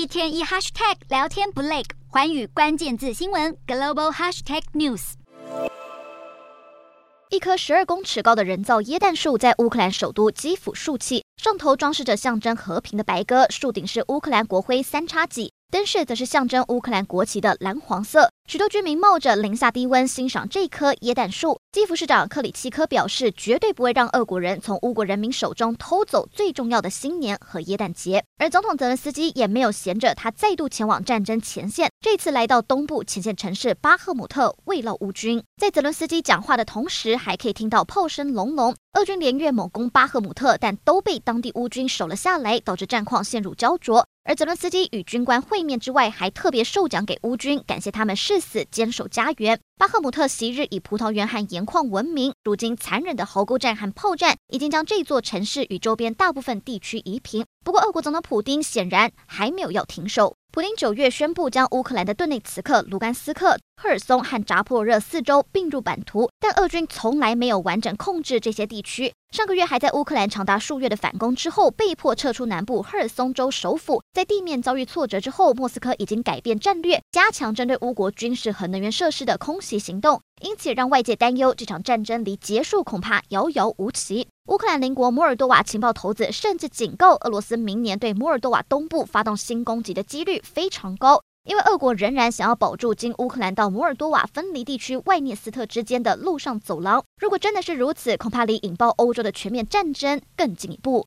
一天一 hashtag 聊天不累，环宇关键字新闻 global hashtag news。一棵十二公尺高的人造椰蛋树在乌克兰首都基辅竖起，上头装饰着象征和平的白鸽，树顶是乌克兰国徽三叉戟。灯饰则是象征乌克兰国旗的蓝黄色，许多居民冒着零下低温欣赏这棵椰蛋树。基辅市长克里契科表示，绝对不会让俄国人从乌国人民手中偷走最重要的新年和椰蛋节。而总统泽伦斯基也没有闲着，他再度前往战争前线，这次来到东部前线城市巴赫姆特慰劳乌军。在泽伦斯基讲话的同时，还可以听到炮声隆隆。俄军连月猛攻巴赫姆特，但都被当地乌军守了下来，导致战况陷入焦灼。而泽伦斯基与军官会面之外，还特别授奖给乌军，感谢他们誓死坚守家园。巴赫姆特昔日以葡萄园和盐矿闻名，如今残忍的壕沟战和炮战已经将这座城市与周边大部分地区夷平。不过，俄国总统普丁显然还没有要停手。普京九月宣布将乌克兰的顿内茨克、卢甘斯克、赫尔松和扎波热四州并入版图，但俄军从来没有完整控制这些地区。上个月还在乌克兰长达数月的反攻之后，被迫撤出南部赫尔松州首府。在地面遭遇挫折之后，莫斯科已经改变战略，加强针对乌国军事和能源设施的空袭行动，因此让外界担忧这场战争离结束恐怕遥遥无期。乌克兰邻国摩尔多瓦情报头子甚至警告，俄罗斯明年对摩尔多瓦东部发动新攻击的几率非常高。因为俄国仍然想要保住经乌克兰到摩尔多瓦分离地区外涅斯特之间的陆上走廊，如果真的是如此，恐怕离引爆欧洲的全面战争更进一步。